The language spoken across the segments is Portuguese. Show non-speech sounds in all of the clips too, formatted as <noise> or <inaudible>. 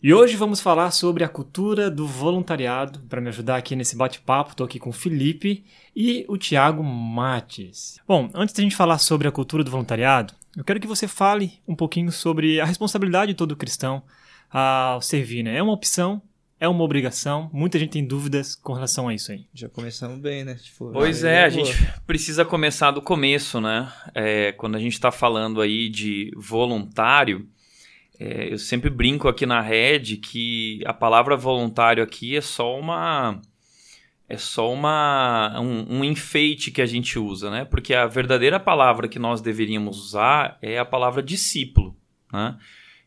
E hoje vamos falar sobre a cultura do voluntariado. Para me ajudar aqui nesse bate-papo, estou aqui com o Felipe e o Tiago Mates. Bom, antes de a gente falar sobre a cultura do voluntariado, eu quero que você fale um pouquinho sobre a responsabilidade de todo cristão ao servir. Né? É uma opção? É uma obrigação? Muita gente tem dúvidas com relação a isso aí. Já começamos bem, né? Tipo, pois é, a gente precisa começar do começo, né? É, quando a gente está falando aí de voluntário é, eu sempre brinco aqui na Red que a palavra voluntário aqui é só uma é só uma um, um, enfeite que a gente usa, né? Porque a verdadeira palavra que nós deveríamos usar é a palavra discípulo, né?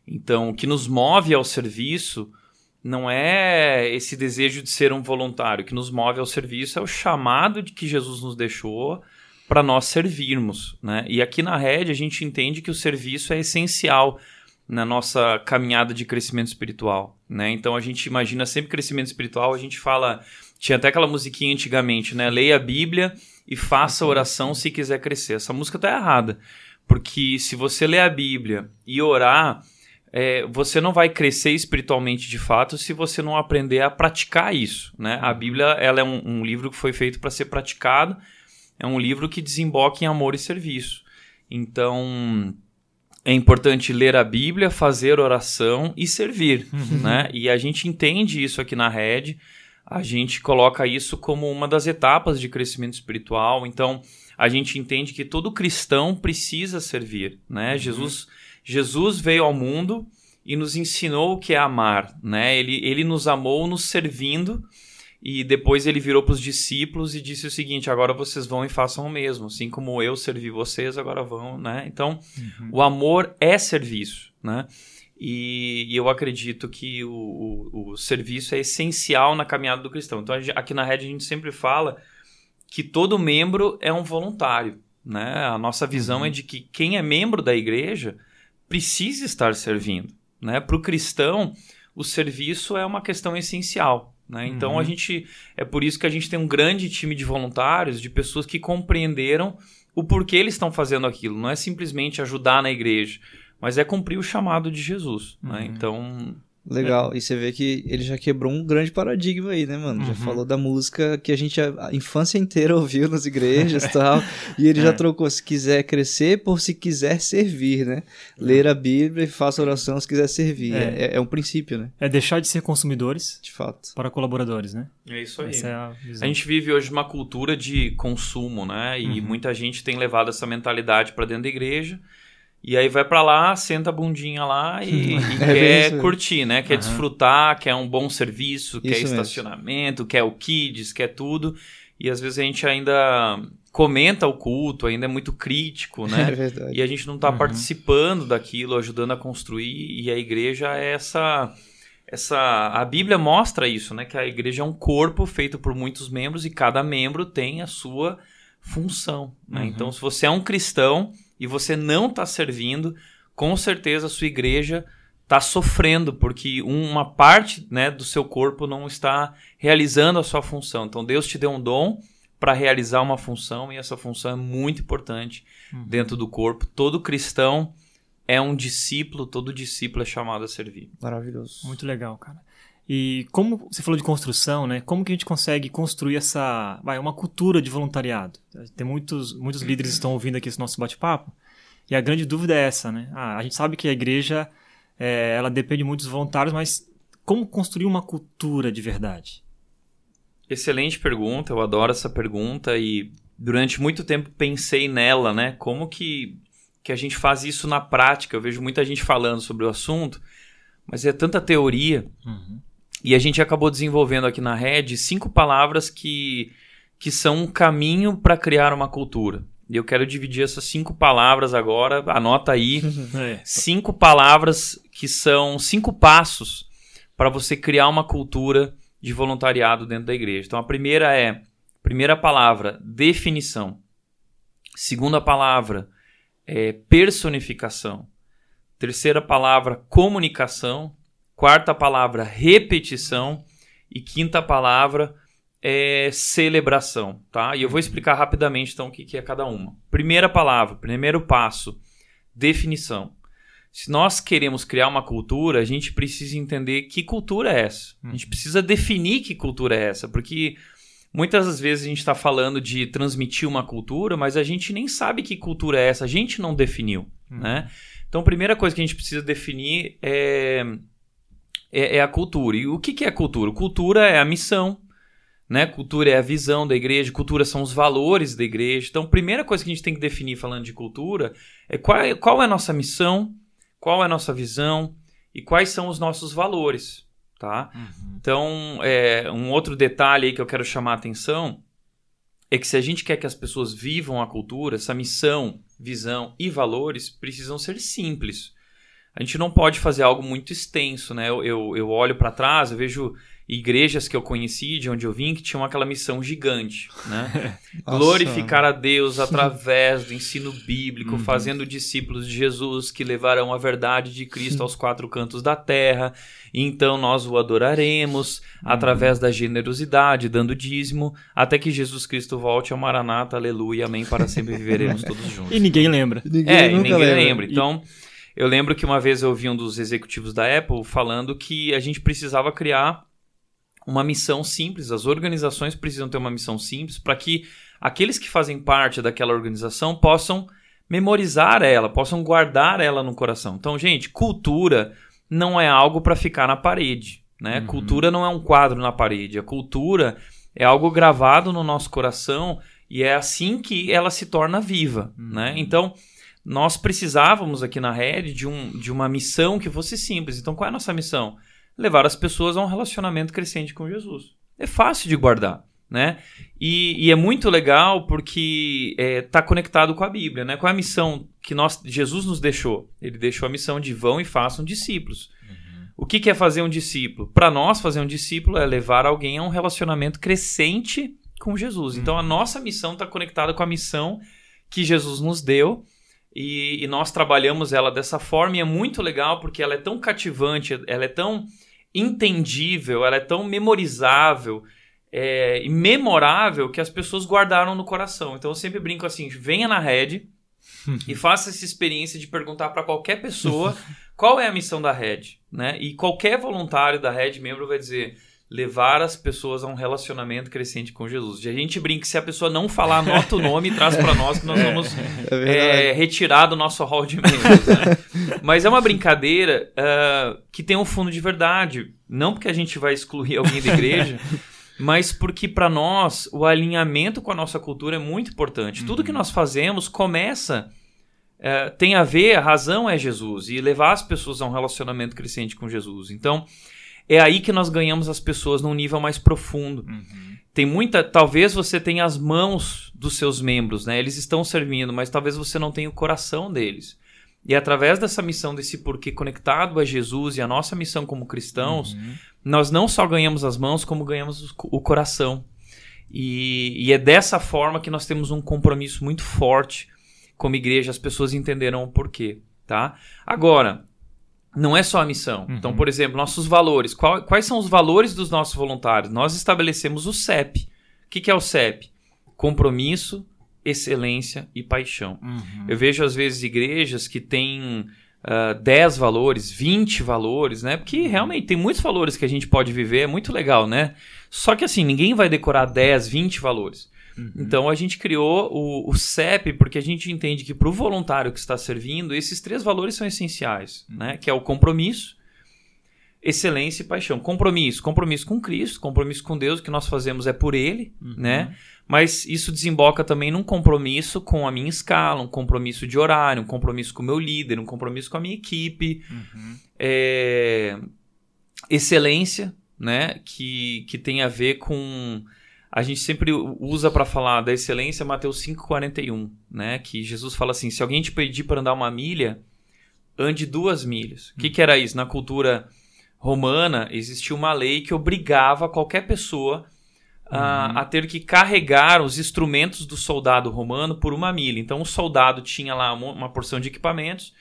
Então, o que nos move ao serviço não é esse desejo de ser um voluntário, o que nos move ao serviço é o chamado de que Jesus nos deixou para nós servirmos, né? E aqui na Red a gente entende que o serviço é essencial na nossa caminhada de crescimento espiritual, né? Então a gente imagina sempre crescimento espiritual, a gente fala, tinha até aquela musiquinha antigamente, né? Leia a Bíblia e faça oração se quiser crescer. Essa música tá errada, porque se você ler a Bíblia e orar, é, você não vai crescer espiritualmente de fato se você não aprender a praticar isso, né? A Bíblia ela é um, um livro que foi feito para ser praticado, é um livro que desemboca em amor e serviço. Então é importante ler a Bíblia, fazer oração e servir, uhum. né? E a gente entende isso aqui na Rede, a gente coloca isso como uma das etapas de crescimento espiritual. Então, a gente entende que todo cristão precisa servir, né? Uhum. Jesus, Jesus veio ao mundo e nos ensinou o que é amar, né? Ele, ele nos amou nos servindo e depois ele virou para os discípulos e disse o seguinte: agora vocês vão e façam o mesmo, assim como eu servi vocês, agora vão, né? Então, uhum. o amor é serviço, né? E, e eu acredito que o, o, o, serviço é essencial na caminhada do cristão. Então, gente, aqui na Rede a gente sempre fala que todo membro é um voluntário, né? A nossa visão uhum. é de que quem é membro da igreja precisa estar servindo, né? Para o cristão, o serviço é uma questão essencial. Né? Então uhum. a gente é por isso que a gente tem um grande time de voluntários, de pessoas que compreenderam o porquê eles estão fazendo aquilo. Não é simplesmente ajudar na igreja, mas é cumprir o chamado de Jesus. Né? Uhum. Né? Então Legal. É. E você vê que ele já quebrou um grande paradigma aí, né, mano? Uhum. Já falou da música que a gente a, infância inteira <laughs> ouviu nas igrejas e <laughs> tal. E ele é. já trocou se quiser crescer por se quiser servir, né? Ler a Bíblia e faça oração se quiser servir. É. é. É, um princípio, né? É deixar de ser consumidores. De fato. Para colaboradores, né? É isso aí. É a, a, gente vive hoje uma cultura de consumo, né? E uhum. muita gente tem levado essa mentalidade para dentro da igreja. E aí vai para lá, senta a bundinha lá e, <laughs> e é quer curtir, né? Quer uhum. desfrutar, quer um bom serviço, isso quer estacionamento, mesmo. quer o kids, quer tudo. E às vezes a gente ainda comenta o culto, ainda é muito crítico, <laughs> né? É verdade. E a gente não está uhum. participando daquilo, ajudando a construir. E a igreja é essa essa a Bíblia mostra isso, né? Que a igreja é um corpo feito por muitos membros e cada membro tem a sua função. Né? Uhum. Então, se você é um cristão e você não está servindo, com certeza a sua igreja está sofrendo porque uma parte né, do seu corpo não está realizando a sua função. Então Deus te deu um dom para realizar uma função e essa função é muito importante uhum. dentro do corpo. Todo cristão é um discípulo, todo discípulo é chamado a servir. Maravilhoso. Muito legal, cara. E como você falou de construção, né? Como que a gente consegue construir essa, vai, uma cultura de voluntariado? Tem muitos, muitos líderes que estão ouvindo aqui esse nosso bate-papo. E a grande dúvida é essa, né? Ah, a gente sabe que a igreja, é, ela depende muito dos voluntários, mas como construir uma cultura de verdade? Excelente pergunta, eu adoro essa pergunta e durante muito tempo pensei nela, né? Como que, que a gente faz isso na prática? Eu vejo muita gente falando sobre o assunto, mas é tanta teoria. Uhum. E a gente acabou desenvolvendo aqui na Red cinco palavras que, que são um caminho para criar uma cultura. E eu quero dividir essas cinco palavras agora, anota aí. <laughs> é. Cinco palavras que são cinco passos para você criar uma cultura de voluntariado dentro da igreja. Então a primeira é, primeira palavra, definição. Segunda palavra, é personificação. Terceira palavra, comunicação. Quarta palavra, repetição. E quinta palavra, é celebração, tá? E eu vou explicar rapidamente então o que, que é cada uma. Primeira palavra, primeiro passo, definição. Se nós queremos criar uma cultura, a gente precisa entender que cultura é essa. A gente precisa definir que cultura é essa, porque muitas das vezes a gente está falando de transmitir uma cultura, mas a gente nem sabe que cultura é essa, a gente não definiu, uhum. né? Então, a primeira coisa que a gente precisa definir é, é, é a cultura. E o que, que é cultura? Cultura é a missão, né? Cultura é a visão da igreja, cultura são os valores da igreja. Então, a primeira coisa que a gente tem que definir falando de cultura é qual é, qual é a nossa missão, qual é a nossa visão e quais são os nossos valores, tá? Uhum. Então, é, um outro detalhe aí que eu quero chamar a atenção é que se a gente quer que as pessoas vivam a cultura, essa missão, visão e valores precisam ser simples. A gente não pode fazer algo muito extenso, né? Eu, eu, eu olho para trás, eu vejo igrejas que eu conheci, de onde eu vim, que tinham aquela missão gigante, né? <laughs> Glorificar a Deus <laughs> através do ensino bíblico, uhum. fazendo discípulos de Jesus que levarão a verdade de Cristo aos quatro cantos da terra. E então nós o adoraremos uhum. através da generosidade, dando dízimo, até que Jesus Cristo volte ao Maranata, aleluia, amém, para sempre viveremos <laughs> todos juntos. E ninguém lembra. Ninguém é, e ninguém lembra. lembra. Então, eu lembro que uma vez eu ouvi um dos executivos da Apple falando que a gente precisava criar uma missão simples, as organizações precisam ter uma missão simples para que aqueles que fazem parte daquela organização possam memorizar ela, possam guardar ela no coração. Então, gente, cultura não é algo para ficar na parede, né? Uhum. Cultura não é um quadro na parede, a cultura é algo gravado no nosso coração e é assim que ela se torna viva, uhum. né? Então, nós precisávamos aqui na rede de, um, de uma missão que fosse simples. Então, qual é a nossa missão? levar as pessoas a um relacionamento crescente com Jesus. É fácil de guardar, né? E, e é muito legal porque está é, tá conectado com a Bíblia, né? Qual é a missão que nós, Jesus nos deixou? Ele deixou a missão de vão e façam discípulos. Uhum. O que, que é fazer um discípulo? Para nós, fazer um discípulo é levar alguém a um relacionamento crescente com Jesus. Uhum. Então, a nossa missão está conectada com a missão que Jesus nos deu e, e, nós trabalhamos ela dessa forma e é muito legal porque ela é tão cativante, ela é tão entendível, ela é tão memorizável é, e memorável que as pessoas guardaram no coração. Então eu sempre brinco assim: venha na rede <laughs> e faça essa experiência de perguntar para qualquer pessoa qual é a missão da rede, né? E qualquer voluntário da rede membro vai dizer levar as pessoas a um relacionamento crescente com Jesus. E a gente brinca se a pessoa não falar, anota o nome e traz para nós que nós <laughs> vamos é é, retirar do nosso hall de membros. Né? <laughs> Mas é uma brincadeira uh, que tem um fundo de verdade. Não porque a gente vai excluir alguém da igreja, <laughs> mas porque para nós o alinhamento com a nossa cultura é muito importante. Uhum. Tudo que uhum. nós fazemos começa... Uh, tem a ver, a razão é Jesus, e levar as pessoas a um relacionamento crescente com Jesus. Então, é aí que nós ganhamos as pessoas num nível mais profundo. Uhum. Tem muita. Talvez você tenha as mãos dos seus membros, né? Eles estão servindo, mas talvez você não tenha o coração deles. E através dessa missão, desse porquê conectado a Jesus e a nossa missão como cristãos, uhum. nós não só ganhamos as mãos, como ganhamos o coração. E, e, é dessa forma que nós temos um compromisso muito forte como igreja, as pessoas entenderam o porquê, tá? Agora, não é só a missão. Uhum. Então, por exemplo, nossos valores. Qual, quais são os valores dos nossos voluntários? Nós estabelecemos o CEP. O que, que é o CEP? Compromisso, excelência e paixão. Uhum. Eu vejo, às vezes, igrejas que têm uh, 10 valores, 20 valores, né? Porque realmente tem muitos valores que a gente pode viver, é muito legal, né? Só que assim, ninguém vai decorar 10, 20 valores. Uhum. Então a gente criou o, o, CEP porque a gente entende que para o voluntário que está servindo, esses três valores são essenciais, uhum. né? Que é o compromisso, excelência e paixão. Compromisso, compromisso com Cristo, compromisso com Deus, o que nós fazemos é por Ele, uhum. né? Mas isso desemboca também num compromisso com a minha escala, um compromisso de horário, um compromisso com o meu líder, um compromisso com a minha equipe. Uhum. É... Excelência, né? Que, que tem a ver com a gente sempre usa para falar da excelência Mateus 5,41, né? Que Jesus fala assim: se alguém te pedir para andar uma milha, ande duas milhas. O que, que era isso? Na cultura romana existia uma lei que obrigava qualquer pessoa a, uhum. a, ter que carregar os instrumentos do soldado romano por uma milha. Então o soldado tinha lá uma, uma porção de equipamentos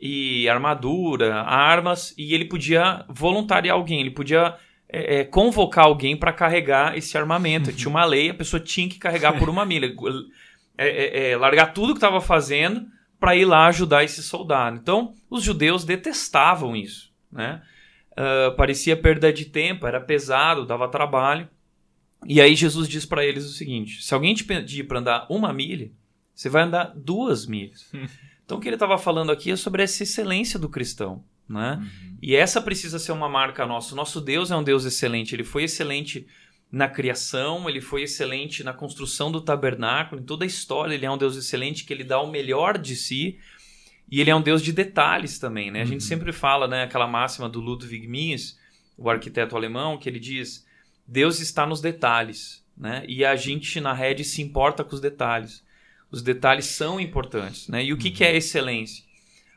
e armadura, armas, e ele podia voluntariar alguém, ele podia é, é, convocar alguém para carregar esse armamento. Uhum. Tinha uma lei, a pessoa tinha que carregar por uma milha, é, é, é largar tudo que estava fazendo para ir lá ajudar esse soldado. Então os judeus detestavam isso, né? Uh, parecia perda de tempo, era pesado, dava trabalho. E aí Jesus diz para eles o seguinte: se alguém te pedir para andar uma milha, você vai andar duas milhas. então o que ele estava falando aqui é sobre essa excelência do cristão. Né? Uhum. E essa precisa ser uma marca nossa. Nosso Deus é um Deus excelente. Ele foi excelente na criação, ele foi excelente na construção do tabernáculo, em toda a história. Ele é um Deus excelente que ele dá o melhor de si. E ele é um Deus de detalhes também. Né? A gente uhum. sempre fala né, aquela máxima do Ludwig Mies, o arquiteto alemão, que ele diz Deus está nos detalhes, né? E a gente na rede se importa com os detalhes. Os detalhes são importantes, né? E o que, uhum. que é excelência?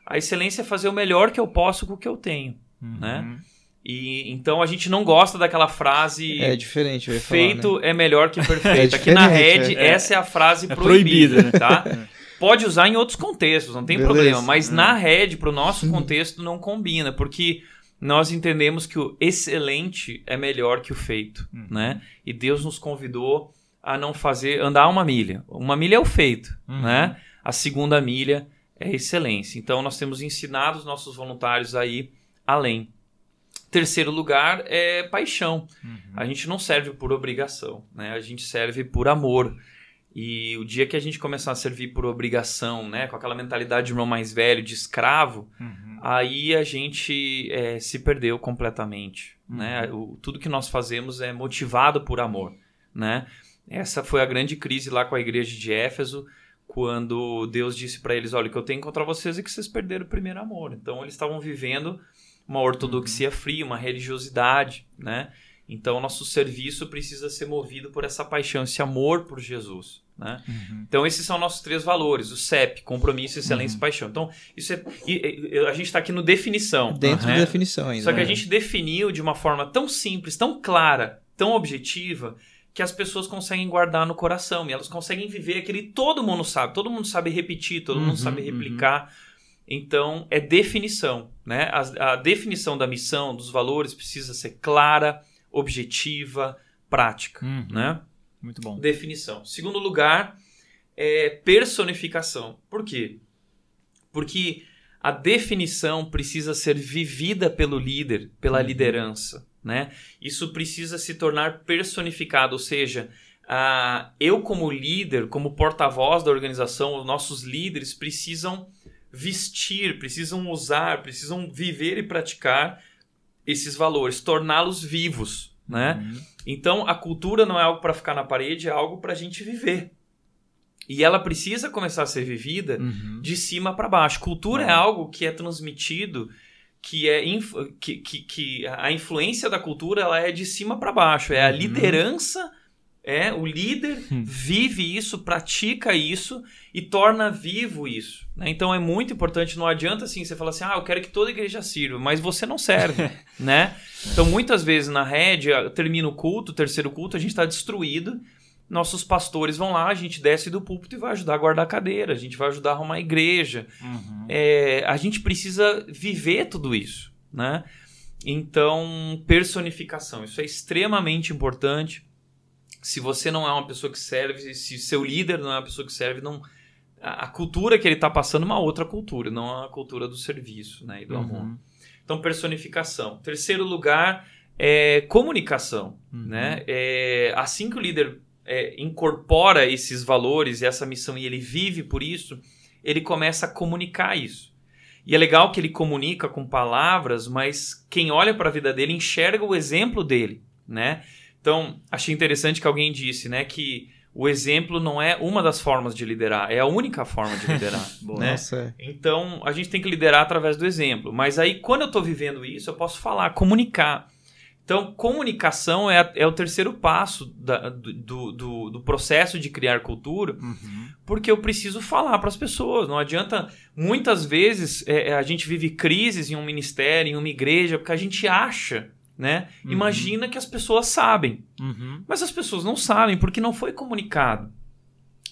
A excelência é fazer o melhor que eu posso com o que eu tenho, uhum. né? E então a gente não gosta daquela frase. É diferente. Feito falar, né? é melhor que <laughs> perfeito. É Aqui na rede é. essa é a frase é proibida, proibida, tá? <laughs> Pode usar em outros contextos, não tem Beleza. problema. Mas é. na rede, para o nosso contexto, não combina, porque nós entendemos que o excelente é melhor que o feito, uhum. né? E Deus nos convidou a não fazer andar uma milha. Uma milha é o feito, uhum. né? A segunda milha é excelência. Então nós temos ensinado os nossos voluntários aí além. Terceiro lugar é paixão. Uhum. A gente não serve por obrigação, né? A gente serve por amor. E o dia que a gente começar a servir por obrigação, né, com aquela mentalidade de irmão mais velho, de escravo, uhum. aí a gente é, se perdeu completamente. Uhum. Né? O, tudo que nós fazemos é motivado por amor. Né? Essa foi a grande crise lá com a igreja de Éfeso, quando Deus disse para eles: Olha, o que eu tenho contra vocês é que vocês perderam o primeiro amor. Então eles estavam vivendo uma ortodoxia uhum. fria, uma religiosidade. Né? Então nosso serviço precisa ser movido por essa paixão, esse amor por Jesus. Né? Uhum. Então, esses são nossos três valores: o CEP, compromisso, excelência uhum. e paixão. Então, isso é, a gente está aqui no definição. Dentro né? da definição ainda. Só que a né? gente definiu de uma forma tão simples, tão clara, tão objetiva, que as pessoas conseguem guardar no coração e elas conseguem viver aquele. Todo mundo sabe, todo mundo sabe repetir, todo uhum, mundo sabe uhum. replicar. Então, é definição. Né? A, a definição da missão, dos valores, precisa ser clara, objetiva, prática. Uhum. Né? Muito bom. Definição. Segundo lugar, é personificação. Por quê? Porque a definição precisa ser vivida pelo líder, pela uhum. liderança. Né? Isso precisa se tornar personificado, ou seja, uh, eu como líder, como porta-voz da organização, os nossos líderes precisam vestir, precisam usar, precisam viver e praticar esses valores, torná-los vivos, né? Uhum. Então, a cultura não é algo para ficar na parede, é algo para a gente viver. E ela precisa começar a ser vivida uhum. de cima para baixo. Cultura é. é algo que é transmitido, que é que, que, que, a influência da cultura ela é de cima para baixo. É a uhum. liderança, é o líder uhum. vive isso, pratica isso e torna vivo isso. Né? Então é muito importante. Não adianta assim você falar assim, ah, eu quero que toda igreja sirva, mas você não serve, <laughs> né? Então, muitas vezes na rede, termina o culto, o terceiro culto, a gente está destruído. Nossos pastores vão lá, a gente desce do púlpito e vai ajudar a guardar a cadeira, a gente vai ajudar a arrumar a igreja. Uhum. É, a gente precisa viver tudo isso, né? Então, personificação, isso é extremamente importante. Se você não é uma pessoa que serve, se seu líder não é uma pessoa que serve, não, a, cultura que ele está passando é uma outra cultura, não a cultura do serviço né, e do uhum. amor. Então, personificação. Terceiro lugar é comunicação. Uhum. Né? É, assim que o líder é, incorpora esses valores e essa missão e ele vive por isso, ele começa a comunicar isso. E é legal que ele comunica com palavras, mas quem olha para a vida dele enxerga o exemplo dele, né? Então, achei interessante que alguém disse, né, que o exemplo não é uma das formas de liderar, é a única forma de liderar. <laughs> né? Nossa. É. Então, a gente tem que liderar através do exemplo. Mas aí, quando eu estou vivendo isso, eu posso falar, comunicar. Então, comunicação é, é o terceiro passo da, do, do, do, processo de criar cultura, uhum. porque eu preciso falar para as pessoas. Não adianta. Muitas vezes é, é, a gente vive crises em um ministério, em uma igreja, porque a gente acha, né? Uhum. Imagina que as pessoas sabem. Uhum. Mas as pessoas não sabem porque não foi comunicado.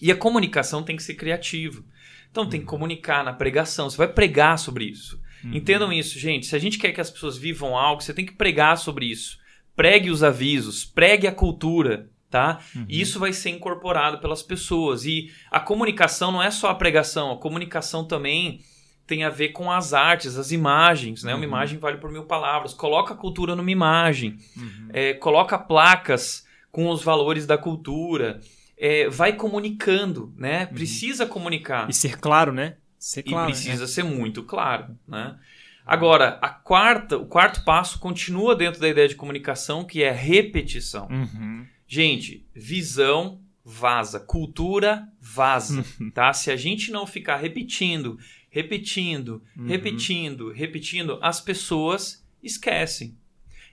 E a comunicação tem que ser criativa. Então, tem que uhum. comunicar na pregação. Você vai pregar sobre isso. Uhum. Entendam isso, gente. Se a gente quer que as pessoas vivam algo, você tem que pregar sobre isso. Pregue os avisos, pregue a cultura, tá? Uhum. E isso vai ser incorporado pelas pessoas. E a comunicação não é só a pregação, a comunicação também tem a ver com as artes, as imagens, né? Uma uhum. imagem vale por mil palavras. Coloca a cultura numa imagem, uhum. é, coloca placas com os valores da cultura. É, vai comunicando, né? Uhum. Precisa comunicar. E ser claro, né? Ser claro, e precisa né? ser muito claro, né? Agora, a quarta, o quarto passo continua dentro da ideia de comunicação, que é repetição. Uhum. Gente, visão vaza, cultura vaza, uhum. tá? Se a gente não ficar repetindo, repetindo, uhum. repetindo, repetindo, as pessoas esquecem.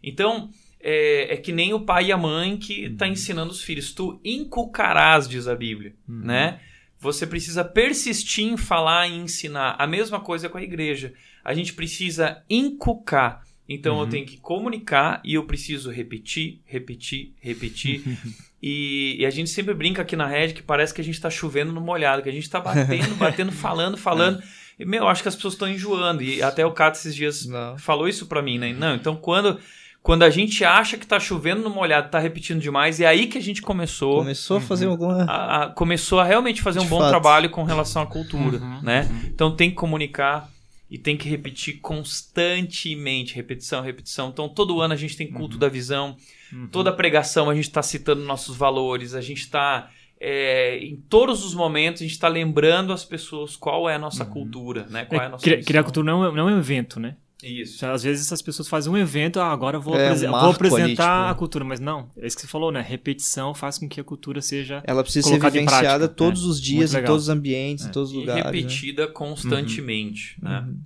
Então, é, é, que nem o pai e a mãe que está uhum. ensinando os filhos. Tu inculcarás, diz a Bíblia, uhum. né? Você precisa persistir em falar e ensinar. A mesma coisa com a igreja. A gente precisa inculcar. Então uhum. eu tenho que comunicar e eu preciso repetir, repetir, repetir. <laughs> e, e, a gente sempre brinca aqui na rede que parece que a gente está chovendo no molhado, que a gente está batendo, <laughs> batendo, falando, falando. E, meu, acho que as pessoas estão enjoando. E até o Cato esses dias Não. falou isso para mim, né? Não, então quando quando a gente acha que está chovendo no molhado, está repetindo demais, é aí que a gente começou. Começou a fazer uhum, alguma. A, a, começou a realmente fazer De um bom fato. trabalho com relação à cultura, uhum, né? Uhum. Então tem que comunicar e tem que repetir constantemente, repetição, repetição. Então todo ano a gente tem culto uhum. da visão, uhum. toda pregação a gente está citando nossos valores, a gente está é, em todos os momentos a gente está lembrando as pessoas qual é a nossa uhum. cultura, né? Qual é, é a nossa criar, criar cultura não é, não é um evento, né? Isso. Às vezes essas pessoas fazem um evento, ah, agora vou, é, um vou apresentar ali, tipo... a cultura, mas não, é isso que você falou, né? Repetição faz com que a cultura seja. Ela precisa ser vivenciada todos é. os dias, em todos os ambientes, é. em todos os lugares. E né? repetida né? constantemente, uhum. né? Uhum.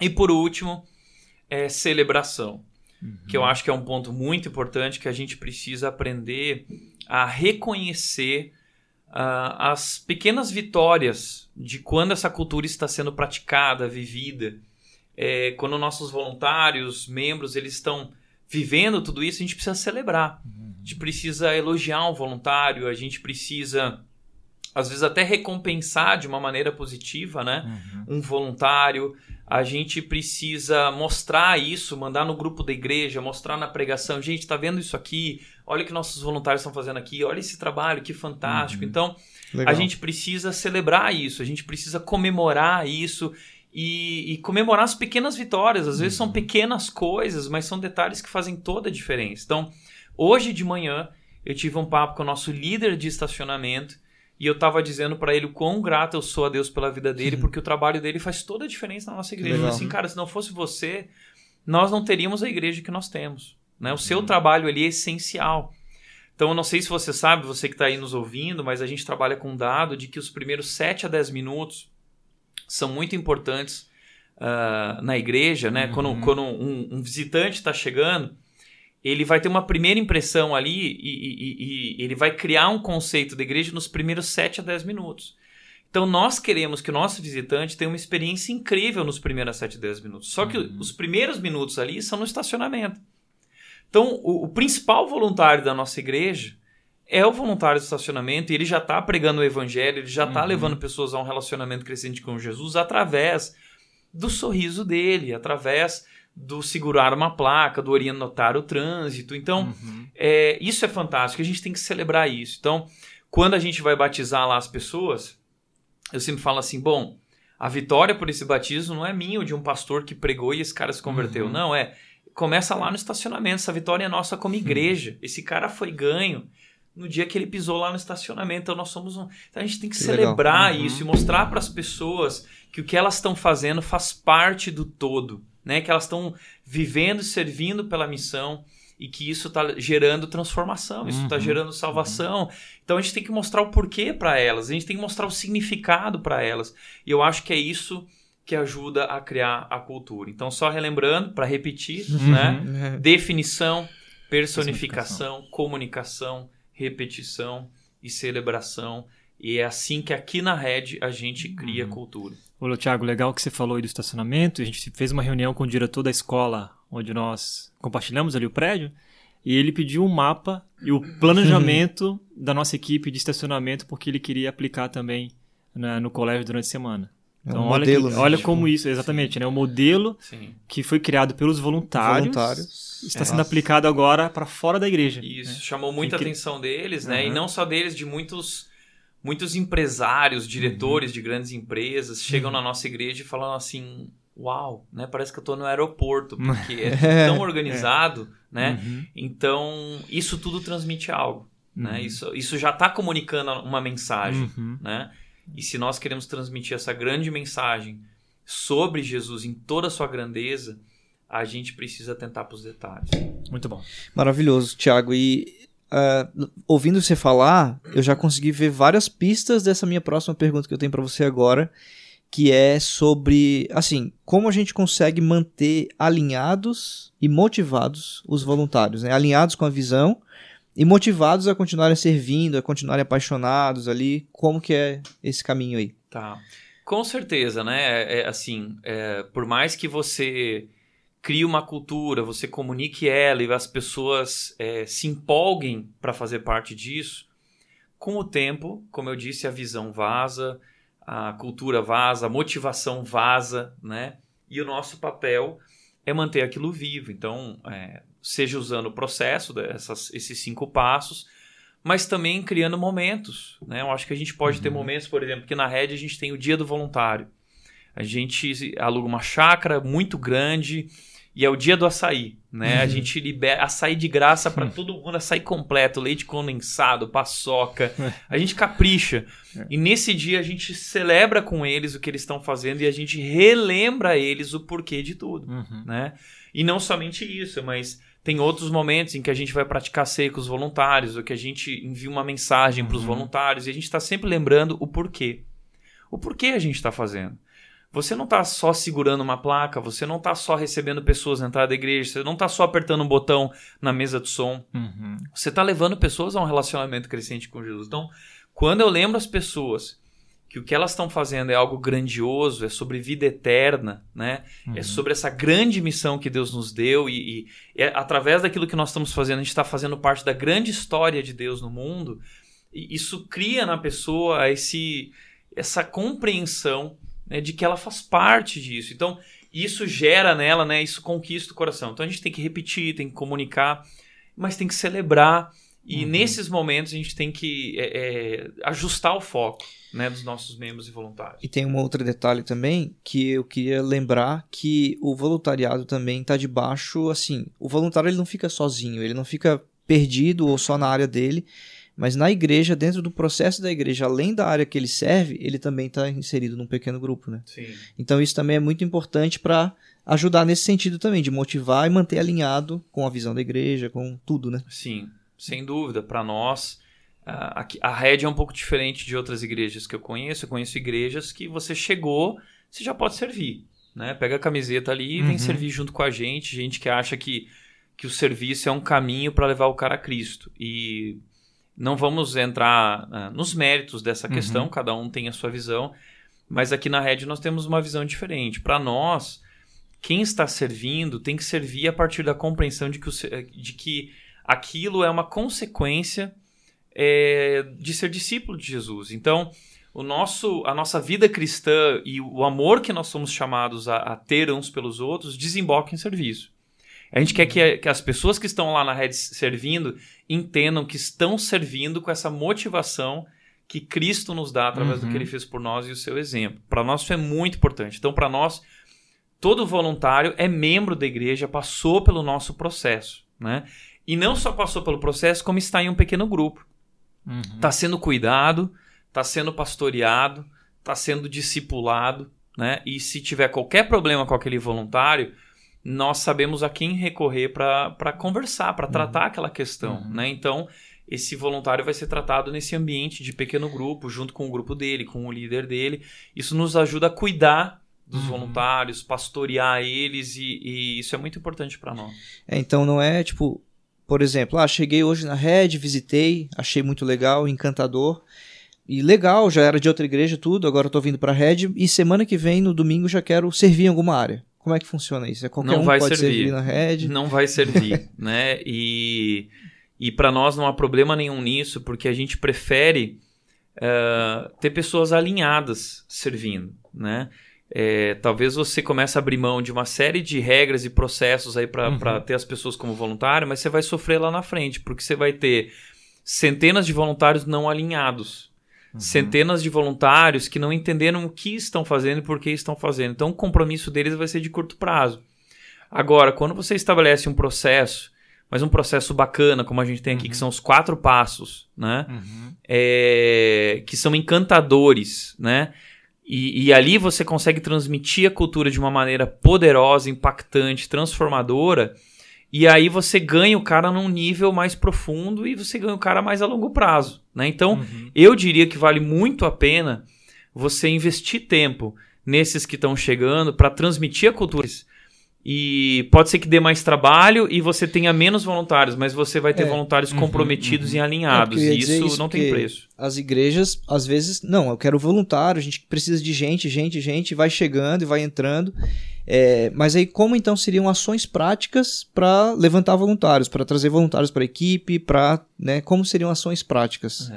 E por último, é celebração, uhum. que eu acho que é um ponto muito importante que a gente precisa aprender a reconhecer uh, as pequenas vitórias de quando essa cultura está sendo praticada, vivida é, quando nossos voluntários, membros, eles estão vivendo tudo isso, a gente precisa celebrar. A gente precisa elogiar um voluntário, a gente precisa, às vezes, até recompensar de uma maneira positiva né? Uhum. um voluntário. A gente precisa mostrar isso, mandar no grupo da igreja, mostrar na pregação. Gente, está vendo isso aqui? Olha o que nossos voluntários estão fazendo aqui, olha esse trabalho, que fantástico. Uhum. Então, Legal. a gente precisa celebrar isso, a gente precisa comemorar isso e, e, comemorar as pequenas vitórias. Às vezes são uhum. pequenas coisas, mas são detalhes que fazem toda a diferença. Então, hoje de manhã, eu tive um papo com o nosso líder de estacionamento e eu estava dizendo para ele o quão grato eu sou a Deus pela vida dele, porque o trabalho dele faz toda a diferença na nossa igreja. Legal. Assim, cara, se não fosse você, nós não teríamos a igreja que nós temos. Né? O seu uhum. trabalho ali é essencial. Então, eu não sei se você sabe, você que está aí nos ouvindo, mas a gente trabalha com um dado de que os primeiros 7 a 10 minutos são muito importantes uh, na igreja, né? Uhum. Quando, quando um, um visitante está chegando, ele vai ter uma primeira impressão ali e, e, e, ele vai criar um conceito da igreja nos primeiros 7 a 10 minutos. Então nós queremos que o nosso visitante tenha uma experiência incrível nos primeiros 7 a 10 minutos. Só que uhum. os primeiros minutos ali são no estacionamento. Então o, o principal voluntário da nossa igreja é o voluntário do estacionamento e ele já está pregando o evangelho, ele já está uhum. levando pessoas a um relacionamento crescente com Jesus através do sorriso dele, através do segurar uma placa, do orientar o trânsito. Então, uhum. é, isso é fantástico, a gente tem que celebrar isso. Então, quando a gente vai batizar lá as pessoas, eu sempre falo assim: bom, a vitória por esse batismo não é minha ou de um pastor que pregou e esse cara se converteu. Uhum. Não, é. Começa lá no estacionamento. Essa vitória é nossa como igreja. Esse cara foi ganho no dia que ele pisou lá no estacionamento. Então nós somos um. Então a gente tem que, que celebrar uhum. isso e mostrar para as pessoas que o que elas estão fazendo faz parte do todo, né? Que elas estão vivendo e servindo pela missão e que isso está gerando transformação, isso está uhum. gerando salvação. Uhum. Então a gente tem que mostrar o porquê para elas, a gente tem que mostrar o significado para elas. E eu acho que é isso que ajuda a criar a cultura. Então só relembrando para repetir, uhum. né? Definição personificação, comunicação, repetição e celebração. E é assim que aqui na Red a gente cria Uhum. cultura. Ô, Thiago, legal que você falou aí do estacionamento. A gente fez uma reunião com o diretor da escola, onde nós compartilhamos ali o prédio, e ele pediu um mapa e o planejamento <laughs> da nossa equipe de estacionamento, porque ele queria aplicar também né, no colégio durante a semana. É um Então, olha, modelo, que- né? olha Tipo, como isso, exatamente, né? O modelo Sim. que foi criado pelos voluntários, voluntários. está É. sendo aplicado agora para fora da igreja. Isso chamou muita Incri- atenção deles, né? E Uhum. não só deles, de muitos muitos empresários, diretores de grandes empresas chegam na nossa igreja e falam assim: "Uau, né? Parece que eu tô no aeroporto, <laughs> porque é tudo <laughs> tão organizado, né? Uhum, Então, isso tudo transmite algo, né? uhum, Isso isso já está comunicando uma mensagem, uhum. né? E se nós queremos transmitir essa grande mensagem sobre Jesus em toda a sua grandeza, a gente precisa tentar para os detalhes. Muito bom. Maravilhoso, Thiago. E ah, ouvindo você falar, eu já consegui ver várias pistas dessa minha próxima pergunta que eu tenho para você agora, que é sobre, assim, como a gente consegue manter alinhados e motivados os voluntários, né? Alinhados com a visão e motivados a continuarem servindo, a continuarem apaixonados ali. Como que é esse caminho aí? Tá. Com certeza, né? É, é, assim, é, por mais que você crie uma cultura, você comunique ela e as pessoas é, se empolguem para fazer parte disso, com o tempo, como eu disse, a visão vaza, a cultura vaza, a motivação vaza, né? E o nosso papel é manter aquilo vivo. Então, é, seja usando o processo, dessas, esses cinco passos, mas também criando momentos. Né? Eu acho que a gente pode ter momentos, por exemplo, que na rede a gente tem o dia do voluntário. A gente aluga uma chácara muito grande e é o dia do açaí. Né? A gente libera açaí de graça para <laughs> todo mundo, açaí completo, leite condensado, paçoca. <laughs> A gente capricha. E nesse dia a gente celebra com eles o que eles estão fazendo e a gente relembra a eles o porquê de tudo Uhum. né? E não somente isso, mas tem outros momentos em que a gente vai praticar ceia com os voluntários, ou que a gente envia uma mensagem para os Uhum. voluntários, e a gente está sempre lembrando o porquê. O porquê a gente está fazendo. Você não está só segurando uma placa, você não está só recebendo pessoas na entrada da igreja, você não está só apertando um botão na mesa de som, Uhum. você está levando pessoas a um relacionamento crescente com Jesus. Então, quando eu lembro as pessoas que o que elas estão fazendo é algo grandioso, é sobre vida eterna, né? É sobre essa grande missão que Deus nos deu e, e é através daquilo que nós estamos fazendo, a gente está fazendo parte da grande história de Deus no mundo. E isso cria na pessoa esse, essa compreensão né, de que ela faz parte disso. Então, isso gera nela, né? Isso conquista o coração. Então, a gente tem que repetir, tem que comunicar, mas tem que celebrar. E Uhum. nesses momentos a gente tem que é, é, ajustar o foco né, dos nossos membros e voluntários. E tem um outro detalhe também que eu queria lembrar que o voluntariado também está debaixo, assim, o voluntário ele não fica sozinho, ele não fica perdido ou só na área dele, mas na igreja, dentro do processo da igreja, além da área que ele serve, ele também está inserido num pequeno grupo, né? Sim. Então isso também é muito importante para ajudar nesse sentido também, de motivar e manter alinhado com a visão da igreja, com tudo, né? Sim, sem dúvida. Para nós, a, a Red é um pouco diferente de outras igrejas que eu conheço. Eu conheço igrejas que você chegou, você já pode servir. Né? Pega a camiseta ali e vem Uhum. servir junto com a gente. Gente que acha que, que o serviço é um caminho para levar o cara a Cristo. E não vamos entrar ah, nos méritos dessa Uhum. questão, cada um tem a sua visão. Mas aqui na Red nós temos uma visão diferente. Para nós, quem está servindo tem que servir a partir da compreensão de que, o de que aquilo é uma consequência é, de ser discípulo de Jesus. Então, o nosso, a nossa vida cristã e o amor que nós somos chamados a, a ter uns pelos outros desemboca em serviço. A gente quer que, que as pessoas que estão lá na rede servindo entendam que estão servindo com essa motivação que Cristo nos dá através do Uhum. que ele fez por nós e o seu exemplo. Para nós isso é muito importante. Então, para nós, todo voluntário é membro da igreja, passou pelo nosso processo, né? E não só passou pelo processo, como está em um pequeno grupo. Uhum. Está sendo cuidado, está sendo pastoreado, está sendo discipulado, né? E se tiver qualquer problema com aquele voluntário, nós sabemos a quem recorrer para conversar, para tratar aquela questão, Uhum. né? Então, esse voluntário vai ser tratado nesse ambiente de pequeno grupo, junto com o grupo dele, com o líder dele. Isso nos ajuda a cuidar dos Uhum. voluntários, pastorear eles e, e isso é muito importante para nós. É, então não é tipo por exemplo, ah, cheguei hoje na Red, visitei, achei muito legal, encantador. E legal, já era de outra igreja tudo, agora eu tô vindo pra Red e semana que vem, no domingo, já quero servir em alguma área. Como é que funciona isso? É qualquer não um vai pode servir. servir na Red? Não vai servir, <laughs> né? E, e para nós não há problema nenhum nisso, porque a gente prefere uh, ter pessoas alinhadas servindo, né? É, talvez você comece a abrir mão de uma série de regras e processos aí para Uhum. ter as pessoas como voluntário, mas você vai sofrer lá na frente, porque você vai ter centenas de voluntários não alinhados. Uhum. Centenas de voluntários que não entenderam o que estão fazendo e por que estão fazendo. Então, o compromisso deles vai ser de curto prazo. Agora, quando você estabelece um processo, mas um processo bacana, como a gente tem aqui, que são os quatro passos, né? Uhum. é, que são encantadores, né? E, e ali você consegue transmitir a cultura de uma maneira poderosa, impactante, transformadora. E aí você ganha o cara num nível mais profundo e você ganha o cara mais a longo prazo, né? Então, Uhum. eu diria que vale muito a pena você investir tempo nesses que estão chegando para transmitir a cultura. E pode ser que dê mais trabalho e você tenha menos voluntários, mas você vai ter É. voluntários Uhum, comprometidos uhum. e alinhados. É, ia e isso, isso, não tem preço. As igrejas, às vezes, não, eu quero voluntário, a gente precisa de gente, gente, gente, vai chegando e vai entrando. É, mas aí, como então seriam ações práticas para levantar voluntários, para trazer voluntários para a equipe, para, né, como seriam ações práticas?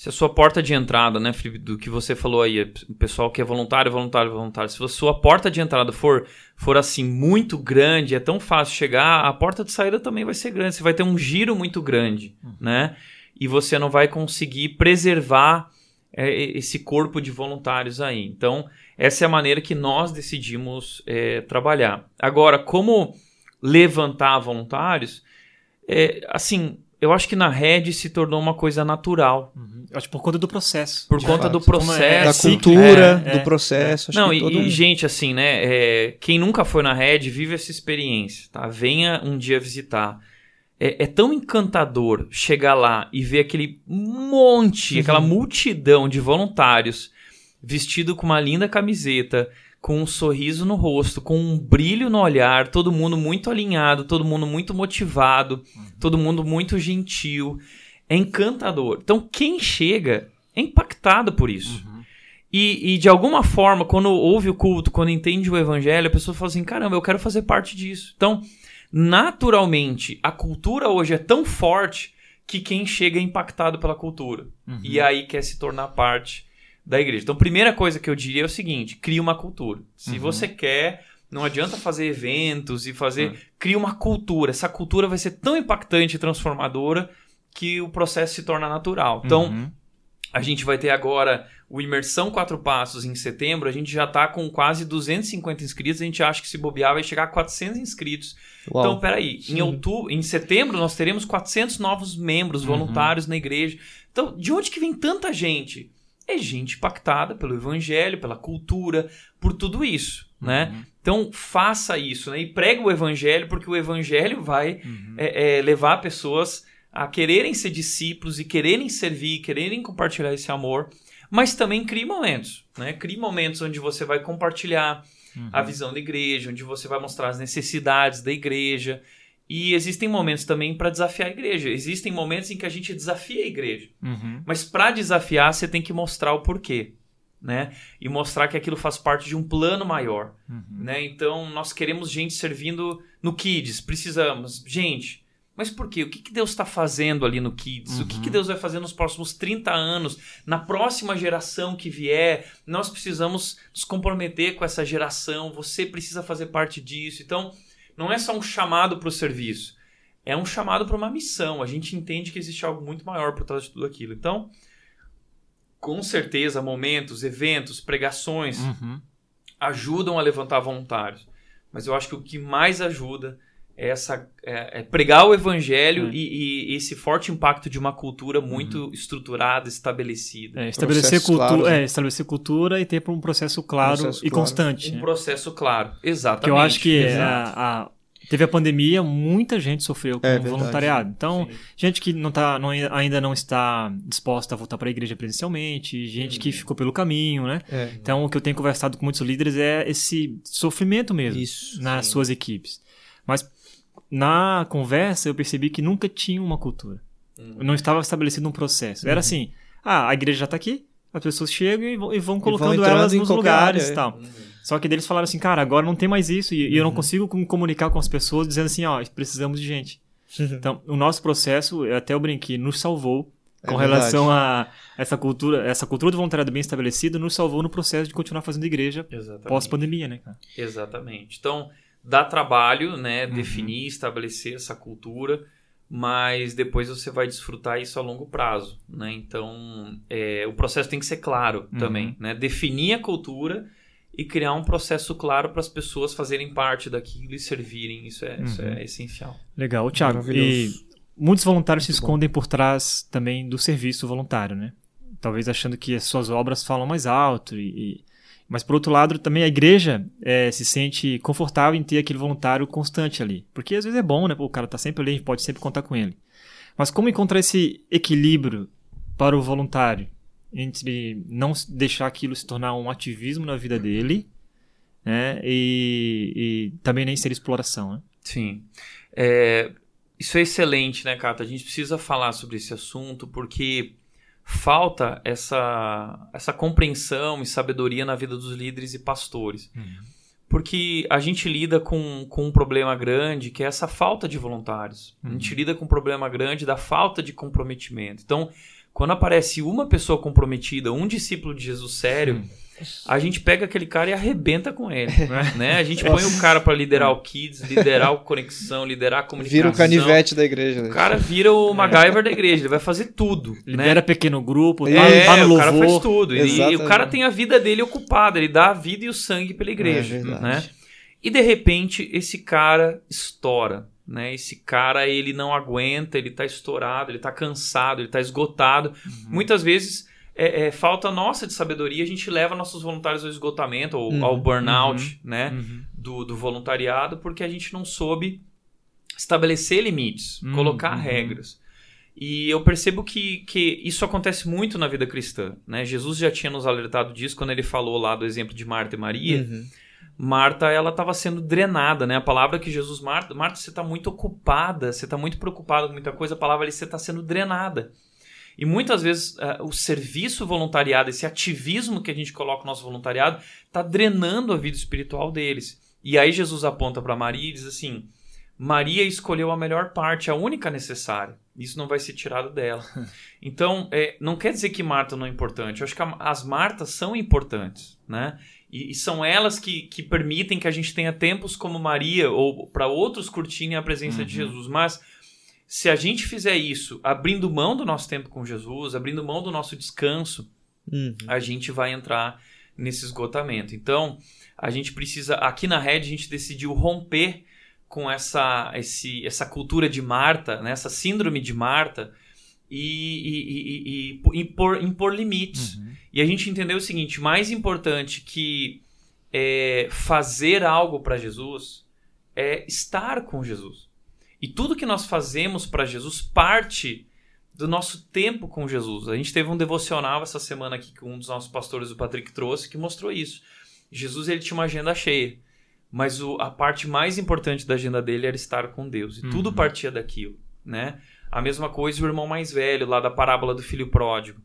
Se a sua porta de entrada, né, Felipe, do que você falou aí, o pessoal que é voluntário, voluntário, voluntário, se a sua porta de entrada for, for assim, muito grande, é tão fácil chegar, a porta de saída também vai ser grande. Você vai ter um giro muito grande, né? E você não vai conseguir preservar é, esse corpo de voluntários aí. Então, essa é a maneira que nós decidimos é, trabalhar. Agora, como levantar voluntários, é, assim, eu acho que na rede se tornou uma coisa natural. Uhum. Acho por conta do processo. Por conta fato. do é- processo. da ciclo, cultura, é, é. do processo, acho Não, que e, todo um- gente, assim, né? é, quem nunca foi na Red, vive essa experiência, tá? Venha um dia visitar. É, é tão encantador chegar lá e ver aquele monte, Uhum. aquela multidão de voluntários vestido com uma linda camiseta, com um sorriso no rosto, com um brilho no olhar, todo mundo muito alinhado, todo mundo muito motivado, todo mundo muito gentil. É encantador. Então, quem chega é impactado por isso. Uhum. E, e, de alguma forma, quando ouve o culto, quando entende o evangelho, a pessoa fala assim: caramba, eu quero fazer parte disso. Então, naturalmente, a cultura hoje é tão forte que quem chega é impactado pela cultura. Uhum. E aí quer se tornar parte da igreja. Então, primeira coisa que eu diria é o seguinte: cria uma cultura. Se Uhum. você quer. Não adianta fazer eventos e fazer. Uhum. Cria uma cultura. Essa cultura vai ser tão impactante e transformadora que o processo se torna natural. Então, Uhum. a gente vai ter agora o Imersão Quatro Passos em setembro. A gente já está com quase 250 inscritos. A gente acha que se bobear vai chegar a 400 inscritos. Uau. Então, peraí. Em, outubro, em setembro, nós teremos 400 novos membros Uhum. voluntários na igreja. Então, de onde que vem tanta gente? É gente impactada pelo evangelho, pela cultura, por tudo isso, né? Uhum. Então, faça isso, né? E prega o evangelho, porque o evangelho vai Uhum. é, é, levar pessoas a quererem ser discípulos e quererem servir, quererem compartilhar esse amor, mas também crie momentos, né? Crie momentos onde você vai compartilhar Uhum. a visão da igreja, onde você vai mostrar as necessidades da igreja. E existem momentos também para desafiar a igreja. Existem momentos em que a gente desafia a igreja. Uhum. Mas para desafiar, você tem que mostrar o porquê, né? E mostrar que aquilo faz parte de um plano maior Uhum. né? Então, nós queremos gente servindo no Kids, precisamos. Gente, mas por quê? O que, que Deus está fazendo ali no Kids? O que, Uhum. que Deus vai fazer nos próximos 30 anos? Na próxima geração que vier, nós precisamos nos comprometer com essa geração. Você precisa fazer parte disso. Então, não é só um chamado para o serviço. É um chamado para uma missão. A gente entende que existe algo muito maior por trás de tudo aquilo. Então, com certeza, momentos, eventos, pregações, Uhum. ajudam a levantar voluntários. Mas eu acho que o que mais ajuda essa, é, é pregar o evangelho É. e, e esse forte impacto de uma cultura muito estruturada, estabelecida. É, estabelecer, cultura, claros, né? é, estabelecer cultura e ter um processo claro Processo e claro. constante. Um né? processo claro. Exatamente. Porque eu acho que é, a, a- teve a pandemia, muita gente sofreu com É o voluntariado. Então, Sim. gente que não tá, não, ainda não está disposta a voltar para a igreja presencialmente, gente que ficou pelo caminho, né? É, Então, o que eu tenho conversado com muitos líderes é esse sofrimento mesmo isso. nas sim. suas equipes. Mas na conversa eu percebi que nunca tinha uma cultura. Uhum. Não estava estabelecido um processo. Era assim, ah, a igreja já está aqui, as pessoas chegam e vão, e vão colocando entrando elas em nos lugares área, e tal. Uhum. Só que deles falaram assim, cara, agora não tem mais isso e, e eu não consigo com- comunicar com as pessoas dizendo assim, ó, precisamos de gente. <laughs> Então, o nosso processo, até eu brinquei, nos salvou É com relação a essa cultura, essa cultura do voluntariado bem estabelecida, nos salvou no processo de continuar fazendo igreja pós-pandemia, né, cara? Exatamente. Então, dá trabalho, né, Uhum. definir, estabelecer essa cultura, mas depois você vai desfrutar isso a longo prazo, né? Então, é, o processo tem que ser claro Uhum. também, né? Definir a cultura e criar um processo claro para as pessoas fazerem parte daquilo e servirem. Isso é, isso Uhum. é essencial. Legal. Thiago, e muitos voluntários se Muito bom. escondem por trás também do serviço voluntário, né? Talvez achando que as suas obras falam mais alto e... Mas, por outro lado, também a igreja eh, se sente confortável em ter aquele voluntário constante ali. Porque às vezes é bom, né? O cara tá sempre ali, a gente pode sempre contar com ele. Mas como encontrar esse equilíbrio para o voluntário? Entre não deixar aquilo se tornar um ativismo na vida dele, né? E, e também nem ser exploração, né? Sim. É, isso é excelente, né, Cata? A gente precisa falar sobre esse assunto porque falta essa, essa compreensão e sabedoria na vida dos líderes e pastores. Porque a gente lida com, com um problema grande que é essa falta de voluntários. A gente lida com um problema grande da falta de comprometimento. Então, quando aparece uma pessoa comprometida, um discípulo de Jesus sério, a gente pega aquele cara e arrebenta com ele. <laughs> né? A gente põe o cara para liderar o Kids, liderar o Conexão, liderar a comunicação. <laughs> Vira o canivete da igreja. né? O cara vira o MacGyver da igreja, ele vai fazer tudo. né? Lidera pequeno grupo, tá, É, tá no o cara faz louvor. tudo. E- E, o cara tem a vida dele ocupada, ele dá a vida e o sangue pela igreja. É né? E de repente esse cara estoura. Né? Esse cara ele não aguenta, ele tá estourado, ele tá cansado, ele tá esgotado. Muitas vezes é, é, falta nossa de sabedoria, a gente leva nossos voluntários ao esgotamento, ou Uhum. ao burnout né? Uhum. do, do voluntariado, porque a gente não soube estabelecer limites, colocar uhum. regras. E eu percebo que, que isso acontece muito na vida cristã. Né? Jesus já tinha nos alertado disso quando ele falou lá do exemplo de Marta e Maria. Uhum. Marta, ela estava sendo drenada, né? A palavra que Jesus... Marta, Marta você está muito ocupada, você está muito preocupada com muita coisa. A palavra ali, você está sendo drenada. E muitas vezes eh, o serviço voluntariado, esse ativismo que a gente coloca no nosso voluntariado, está drenando a vida espiritual deles. E aí Jesus aponta para Maria e diz assim: Maria escolheu a melhor parte, a única necessária. Isso não vai ser tirado dela. <laughs> Então, eh, não quer dizer que Marta não é importante. Eu acho que a- as Martas são importantes, né? E, e são elas que, que permitem que a gente tenha tempos como Maria ou para outros curtirem a presença de Uhum. Jesus. Mas se a gente fizer isso, abrindo mão do nosso tempo com Jesus, abrindo mão do nosso descanso, Uhum. a gente vai entrar nesse esgotamento. Então, a gente precisa, aqui na Red, a gente decidiu romper com essa, esse, essa cultura de Marta, né, essa síndrome de Marta, e, e- e- e- impor, impor limites. Uhum. E a gente entendeu o seguinte: mais importante que é, fazer algo para Jesus é estar com Jesus. E tudo que nós fazemos para Jesus parte do nosso tempo com Jesus. A gente teve um devocional essa semana aqui que um dos nossos pastores, o Patrick, trouxe, que mostrou isso. Jesus ele tinha uma agenda cheia, mas o- a parte mais importante da agenda dele era estar com Deus. E tudo Uhum. partia daquilo, né? A mesma coisa o irmão mais velho, lá da parábola do filho pródigo.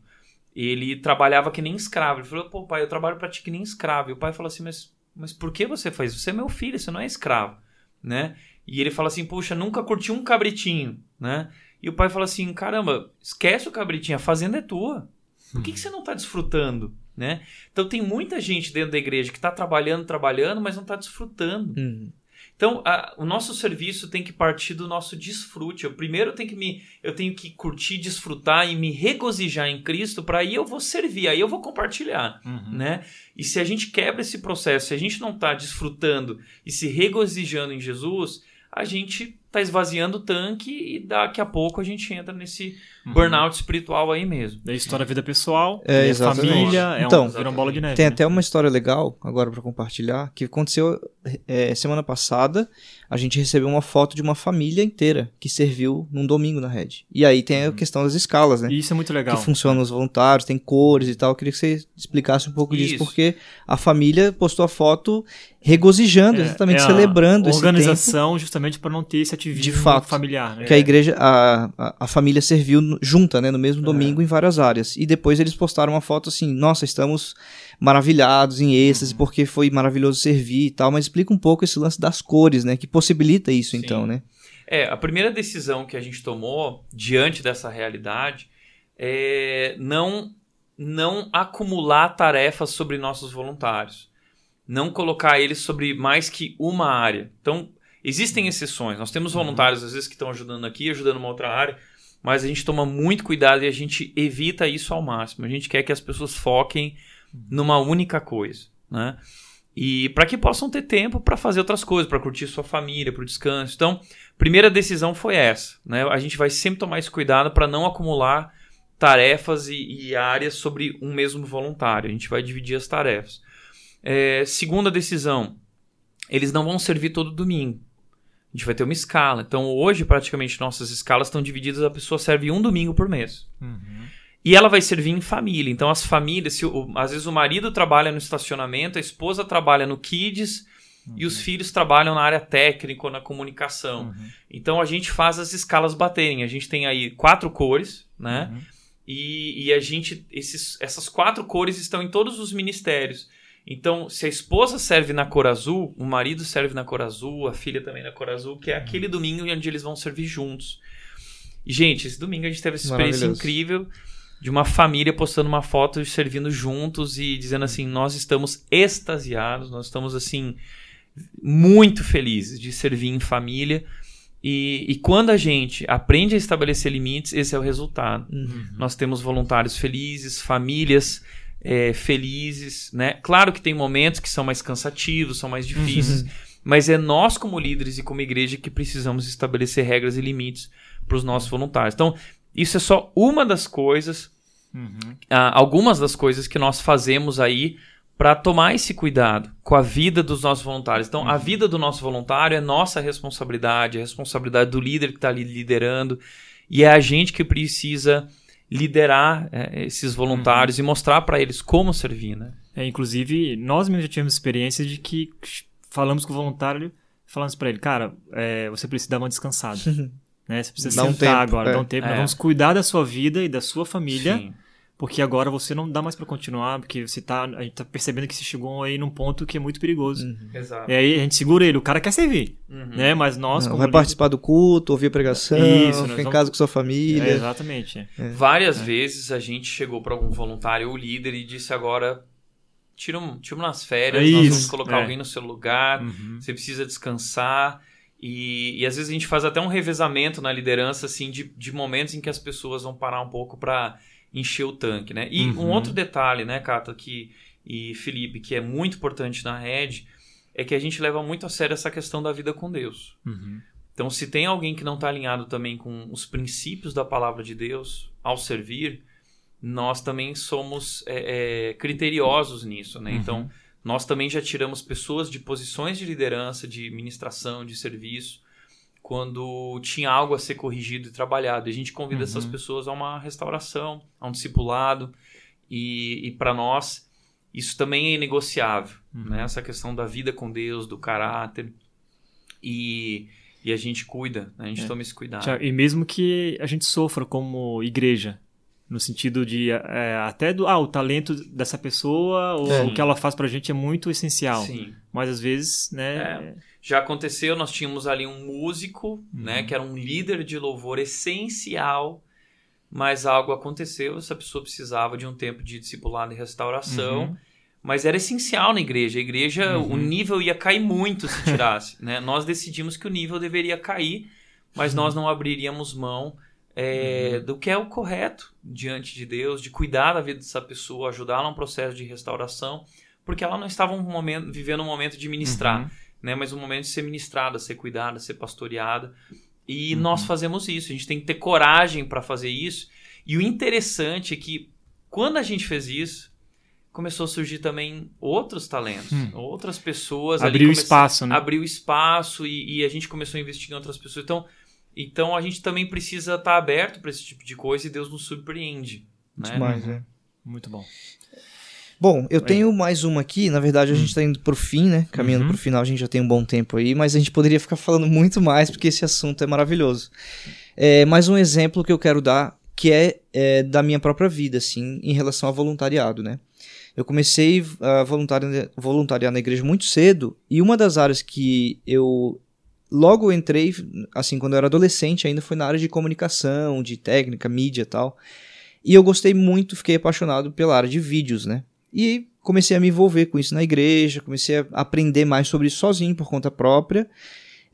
Ele trabalhava que nem escravo. Ele falou, pô, pai, eu trabalho pra ti que nem escravo. E o pai falou assim, mas, mas por que você faz isso? Você é meu filho, você não é escravo, né? E ele fala assim, puxa, nunca curti um cabritinho, né? E o pai fala assim, caramba, esquece o cabritinho, a fazenda é tua. Por que, que você não tá desfrutando, né? Então tem muita gente dentro da igreja que tá trabalhando, trabalhando, mas não tá desfrutando. Uhum. Então, a- o nosso serviço tem que partir do nosso desfrute. Eu primeiro tenho que me, eu tenho que curtir, desfrutar e me regozijar em Cristo, para aí eu vou servir, aí eu vou compartilhar, Uhum. né? E se a gente quebra esse processo, se a gente não está desfrutando e se regozijando em Jesus, a gente está esvaziando o tanque e daqui a pouco a gente entra nesse Uhum. burnout espiritual aí mesmo. Da história da vida pessoal, É, é, família, é Então, um, vira uma bola de neve. Tem né? até uma história legal agora pra compartilhar que aconteceu é, semana passada. A gente recebeu uma foto de uma família inteira que serviu num domingo na rede. E aí tem a questão das escalas, né? Isso é muito legal. Que funcionam os voluntários, tem cores e tal. Eu queria que você explicasse um pouco disso, Isso. porque a família postou a foto regozijando, exatamente É celebrando esse tempo. organização justamente para não ter esse vive De fato. familiar, né? Que a igreja, a, a, a família serviu junta, né? No mesmo domingo em várias áreas. E depois eles postaram uma foto assim, nossa, estamos maravilhados, em êxtase, porque foi maravilhoso servir e tal. Mas explica um pouco esse lance das cores, né? Que possibilita isso, Sim. então, né? É, a primeira decisão que a gente tomou diante dessa realidade é não, não acumular tarefas sobre nossos voluntários. Não colocar eles sobre mais que uma área. Então, existem exceções. Nós temos voluntários, às vezes, que estão ajudando aqui, ajudando uma outra área, mas a gente toma muito cuidado e a gente evita isso ao máximo. A gente quer que as pessoas foquem numa única coisa, né? E para que possam ter tempo para fazer outras coisas, para curtir sua família, para o descanso. Então, primeira decisão foi essa, né? A gente vai sempre tomar esse cuidado para não acumular tarefas e, e áreas sobre um mesmo voluntário. A gente vai dividir as tarefas. É, segunda decisão, eles não vão servir todo domingo. A gente vai ter uma escala. Então, hoje, praticamente, nossas escalas estão divididas, a pessoa serve um domingo por mês. Uhum. E ela vai servir em família. Então, as famílias, se o- às vezes o marido trabalha no estacionamento, a esposa trabalha no Kids e os filhos trabalham na área técnica ou na comunicação. Uhum. Então, a gente faz as escalas baterem. A gente tem aí quatro cores, né? Uhum. E, e a gente, esses, essas quatro cores estão em todos os ministérios. Então, se a esposa serve na cor azul, o marido serve na cor azul, a filha também na cor azul, que é aquele domingo onde eles vão servir juntos. E, gente, esse domingo a gente teve essa experiência incrível de uma família postando uma foto servindo juntos e dizendo assim: nós estamos extasiados, nós estamos assim muito felizes de servir em família. E, e quando a gente aprende a estabelecer limites, esse é o resultado. Uhum. Nós temos voluntários felizes, famílias é, felizes, né? Claro que tem momentos que são mais cansativos, são mais difíceis, mas é nós como líderes e como igreja que precisamos estabelecer regras e limites para os nossos voluntários. Então, isso é só uma das coisas, Uhum. ah, algumas das coisas que nós fazemos aí para tomar esse cuidado com a vida dos nossos voluntários. Então, a vida do nosso voluntário é nossa responsabilidade, é a responsabilidade do líder que está ali liderando, e é a gente que precisa liderar eh, esses voluntários e mostrar para eles como servir, né? É, inclusive, nós mesmos já tivemos experiência de que falamos com o voluntário, falamos pra ele, cara, é, você precisa dar uma descansada. <laughs> né? Você precisa Dá um sentar tempo, agora, é. dá um tempo. Nós É. vamos cuidar da sua vida e da sua família, Sim. Porque agora você não dá mais pra continuar, porque você tá, a gente tá percebendo que você chegou aí num ponto que é muito perigoso. Exato. E aí a gente segura ele, o cara quer servir, Uhum. né? Mas nós, Não, como vai líder- participar do culto, ouvir a pregação, Isso, ficar em vamos- casa com sua É, família. exatamente. é. Várias vezes a gente chegou para algum voluntário ou líder e disse agora tira, um, tira umas férias, É nós vamos colocar é. alguém no seu lugar, Uhum. você precisa descansar. E, e às vezes a gente faz até um revezamento na liderança, assim, de, de momentos em que as pessoas vão parar um pouco para encher o tanque, né? E um Uhum. outro detalhe, né, Cata, que, e Felipe, que é muito importante na rede, é que a gente leva muito a sério essa questão da vida com Deus. Uhum. Então, se tem alguém que não está alinhado também com os princípios da palavra de Deus ao servir, nós também somos é, é, criteriosos nisso, né? Uhum. Então, nós também já tiramos pessoas de posições de liderança, de ministração, de serviço, quando tinha algo a ser corrigido e trabalhado. E a gente convida Uhum. essas pessoas a uma restauração, a um discipulado, e, e para nós isso também é inegociável, Uhum. né? Essa questão da vida com Deus, do caráter, e, e a gente cuida, né? a gente É. toma esse cuidado. E mesmo que a gente sofra como igreja, no sentido de é, até do ah, o talento dessa pessoa ou É. o que ela faz pra gente é muito essencial. Sim. Mas às vezes, né? Já aconteceu, nós tínhamos ali um músico, Uhum. né, que era um líder de louvor essencial, mas algo aconteceu, essa pessoa precisava de um tempo de discipulado e restauração, Uhum. mas era essencial na igreja. A igreja, Uhum. o nível ia cair muito se tirasse, <laughs> né? Nós decidimos que o nível deveria cair, mas nós não abriríamos mão é, do que é o correto diante de Deus, de cuidar da vida dessa pessoa, ajudá-la num processo de restauração, porque ela não estava um momento, vivendo um momento de ministrar Uhum. né? Mas um momento de ser ministrada, ser cuidada, ser pastoreada. E Uhum. nós fazemos isso. A gente tem que ter coragem para fazer isso. E o interessante é que quando a gente fez isso, começou a surgir também outros talentos, Hum. outras pessoas ali Abriu come- espaço, né? abriu espaço e, e a gente começou a investir em outras pessoas. Então, então a gente também precisa estar aberto para esse tipo de coisa e Deus nos surpreende, né? Demais, né? Muito bom. Bom, eu tenho mais uma aqui. Na verdade, a gente está indo pro fim, né? Caminhando Uhum. pro final, a gente já tem um bom tempo aí, mas a gente poderia ficar falando muito mais, porque esse assunto é maravilhoso. É, mais um exemplo que eu quero dar, que é, é, da minha própria vida, assim, em relação ao voluntariado, né? Eu comecei a voluntariar, voluntariar na igreja muito cedo, e uma das áreas que eu logo entrei, assim, quando eu era adolescente, ainda foi na área de comunicação, de técnica, mídia e tal. E eu gostei muito, fiquei apaixonado pela área de vídeos, né? E comecei a me envolver com isso na igreja, comecei a aprender mais sobre isso sozinho, por conta própria.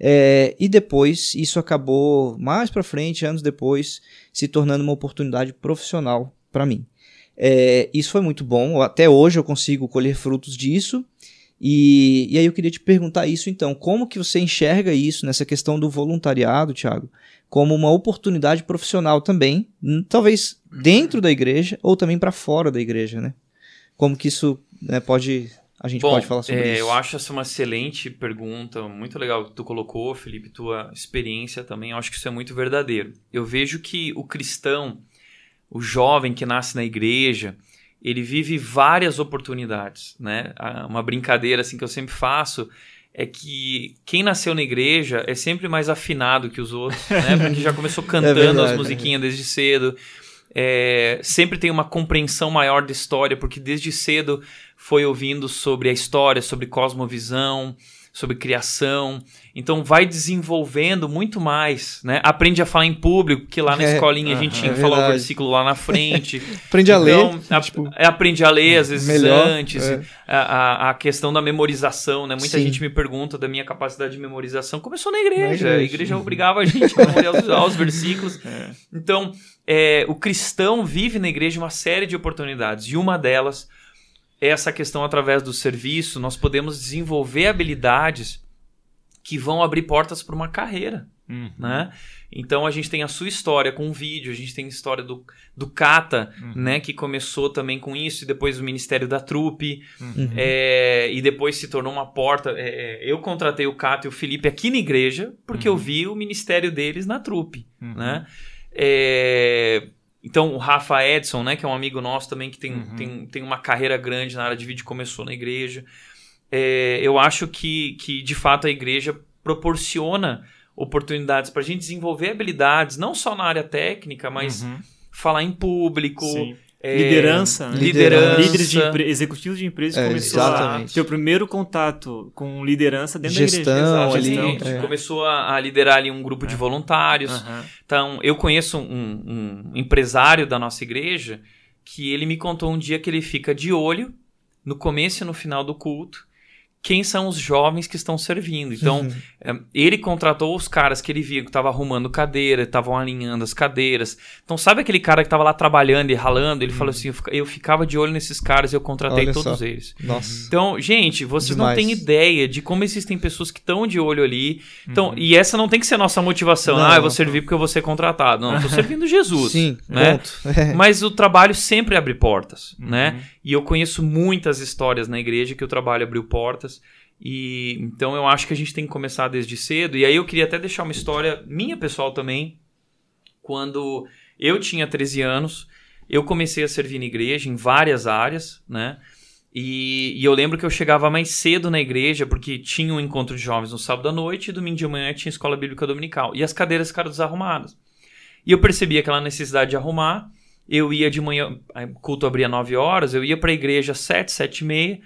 É, e depois, isso acabou, mais pra frente, anos depois, se tornando uma oportunidade profissional para mim. É, isso foi muito bom, até hoje eu consigo colher frutos disso. E, e aí eu queria te perguntar isso então, como que você enxerga isso nessa questão do voluntariado, Thiago, como uma oportunidade profissional também, hum, talvez dentro da igreja ou também para fora da igreja, né? Como que isso né, pode a gente Bom, pode falar sobre é, isso? eu acho essa uma excelente pergunta, muito legal que tu colocou, Felipe, tua experiência também, eu acho que isso é muito verdadeiro. Eu vejo que o cristão, o jovem que nasce na igreja, ele vive várias oportunidades, né? Uma brincadeira assim que eu sempre faço é que quem nasceu na igreja é sempre mais afinado que os outros, né? <laughs> Porque já começou cantando as verdade, musiquinhas desde cedo. É, sempre tem uma compreensão maior da história, porque desde cedo foi ouvindo sobre a história, sobre cosmovisão, sobre criação. Então vai desenvolvendo muito mais, né? Aprende a falar em público, que lá na É, escolinha a gente tinha é que falar o versículo lá na frente. <laughs> Aprende a ler, Então, a- tipo, é, aprende a ler, às vezes melhor, antes. é. A, a- questão da memorização, né? Muita Sim. gente me pergunta da minha capacidade de memorização. Começou na igreja. Na igreja. A igreja obrigava a gente a memorizar os versículos. <laughs> É. Então, é, o cristão vive na igreja uma série de oportunidades. E uma delas é essa questão através do serviço. Nós podemos desenvolver habilidades que vão abrir portas para uma carreira Uhum. né? Então a gente tem a sua história com o vídeo, a gente tem a história do, do Cata, Uhum. né? Que começou também com isso, e depois o Ministério da Trupe, Uhum. é, e depois se tornou uma porta. é, é, eu contratei o Cata e o Felipe aqui na igreja, porque eu vi o ministério deles na Trupe, Uhum. né? É, então o Rafa Edson, né? Que é um amigo nosso também, que tem, Uhum. tem, tem uma carreira grande na área de vídeo, começou na igreja. É, eu acho que, que, de fato, a igreja proporciona oportunidades para a gente desenvolver habilidades, não só na área técnica, mas Uhum. falar em público. Sim. É, Liderança, né? liderança. Líderes de empre... executivos de empresas É, começou a exatamente. ter o primeiro contato com liderança dentro Gestão da igreja. ali, Gestão. Exatamente. é. Começou a, a liderar ali um grupo de voluntários. Aham. Então, eu conheço um, um empresário da nossa igreja que ele me contou um dia que ele fica de olho no começo e no final do culto quem são os jovens que estão servindo. Então, Uhum. é, ele contratou os caras que ele via que estavam arrumando cadeira, estavam alinhando as cadeiras. Então, sabe aquele cara que estava lá trabalhando e ralando? Ele falou assim: eu fica- eu ficava de olho nesses caras e eu contratei Olha todos só. eles. Nossa. Então, gente, vocês não Demais. têm ideia de como existem pessoas que estão de olho ali. Então, Uhum. e essa não tem que ser a nossa motivação. Não, ah, eu vou não. servir porque eu vou ser contratado. Não, eu tô <laughs> servindo Jesus. Sim, né? É. <laughs> Mas o trabalho sempre abre portas, Uhum. né? E eu conheço muitas histórias na igreja que o trabalho abriu portas. E então eu acho que a gente tem que começar desde cedo. E aí eu queria até deixar uma história minha pessoal também. Quando eu tinha 13 anos, eu comecei a servir na igreja em várias áreas, né? E, e eu lembro que eu chegava mais cedo na igreja, porque tinha um encontro de jovens no sábado à noite e domingo de manhã tinha escola bíblica dominical. E as cadeiras ficaram desarrumadas. E eu percebi aquela necessidade de arrumar. Eu ia de manhã, o culto abria 9 horas, eu ia para a igreja às 7, 7 e meia.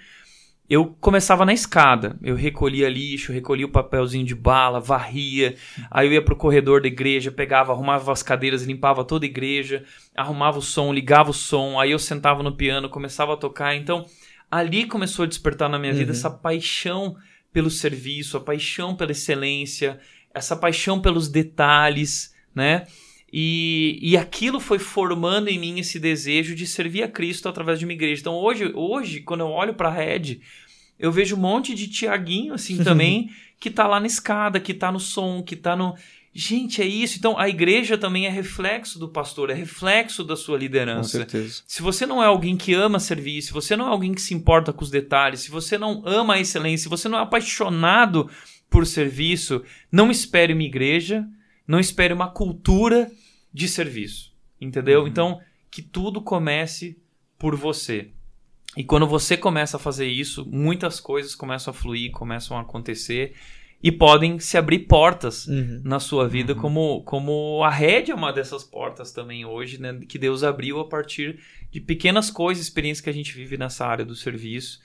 Eu começava na escada. Eu recolhia lixo, recolhia o papelzinho de bala, varria. Aí eu ia pro corredor da igreja, pegava, arrumava as cadeiras, limpava toda a igreja, arrumava o som, ligava o som. Aí eu sentava no piano, começava a tocar. Então, ali começou a despertar na minha vida Uhum. essa paixão pelo serviço, a paixão pela excelência, essa paixão pelos detalhes, né? E, e aquilo foi formando em mim esse desejo de servir a Cristo através de uma igreja. Então hoje, hoje quando eu olho para a Red, eu vejo um monte de Tiaguinho assim <laughs> também que tá lá na escada, que tá no som, que tá no. Gente, é isso. Então a igreja também é reflexo do pastor, é reflexo da sua Com liderança. certeza. Se você não é alguém que ama servir, se você não é alguém que se importa com os detalhes, se você não ama a excelência, se você não é apaixonado por serviço, não espere uma igreja, não espere uma cultura de serviço. Entendeu? Uhum. Então, que tudo comece por você. E quando você começa a fazer isso, muitas coisas começam a fluir, começam a acontecer e podem se abrir portas Uhum. na sua vida, Uhum. como, como a rede é uma dessas portas também hoje, né? Que Deus abriu a partir de pequenas coisas, experiências que a gente vive nessa área do serviço.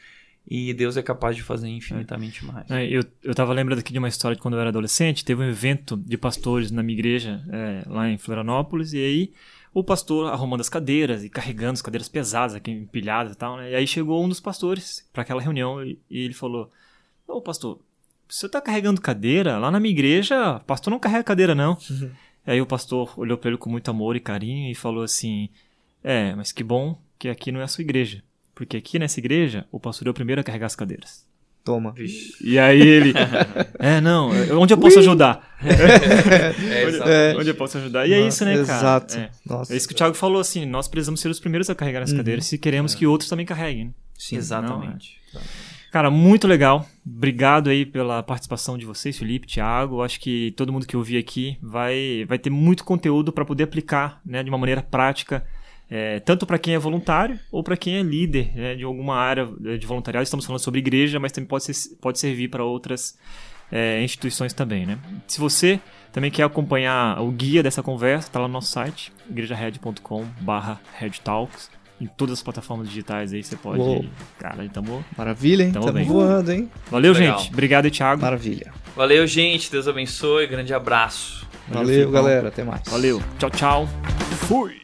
E Deus é capaz de fazer infinitamente mais. É, eu, eu tava lembrando aqui de uma história de quando eu era adolescente. Teve um evento de pastores na minha igreja, é, lá em Florianópolis, e aí o pastor arrumando as cadeiras e carregando as cadeiras pesadas, aqui empilhadas e tal, né? E aí chegou um dos pastores para aquela reunião e, e ele falou: Ô pastor, você tá carregando cadeira? Lá na minha igreja, pastor não carrega cadeira, não. Aí o pastor olhou para ele com muito amor e carinho e falou assim: É, mas que bom que aqui não é a sua igreja. Porque aqui nessa igreja, o pastor é o primeiro a carregar as cadeiras. Toma. Vixe. E aí ele. <laughs> é, não, onde eu posso ajudar? <laughs> É, Onde, exatamente. onde eu posso ajudar? E é isso, né, cara? Exato. É. Nossa. É isso que o Thiago falou, assim, nós precisamos ser os primeiros a carregar as Uhum. cadeiras se queremos que outros também carreguem. né? Sim. Exatamente. Cara, muito legal. Obrigado aí pela participação de vocês, Felipe, Thiago. Acho que todo mundo que ouvir aqui vai, vai ter muito conteúdo para poder aplicar né, de uma maneira prática, é, tanto para quem é voluntário ou para quem é líder né, de alguma área de voluntariado. Estamos falando sobre igreja, mas também pode, ser, pode servir para outras é, instituições também. Né? Se você também quer acompanhar o guia dessa conversa, está lá no nosso site, igrejared.com/redtalks. Em todas as plataformas digitais aí você pode. Uou. Cara, tamo... Maravilha, hein? Tamo Tamo bem. voando, hein? Valeu, Legal. gente. Obrigado, Thiago. Maravilha. Valeu, gente. Deus abençoe. Grande abraço. Valeu, Filipão. galera. Até mais. Valeu. Tchau, tchau. Fui.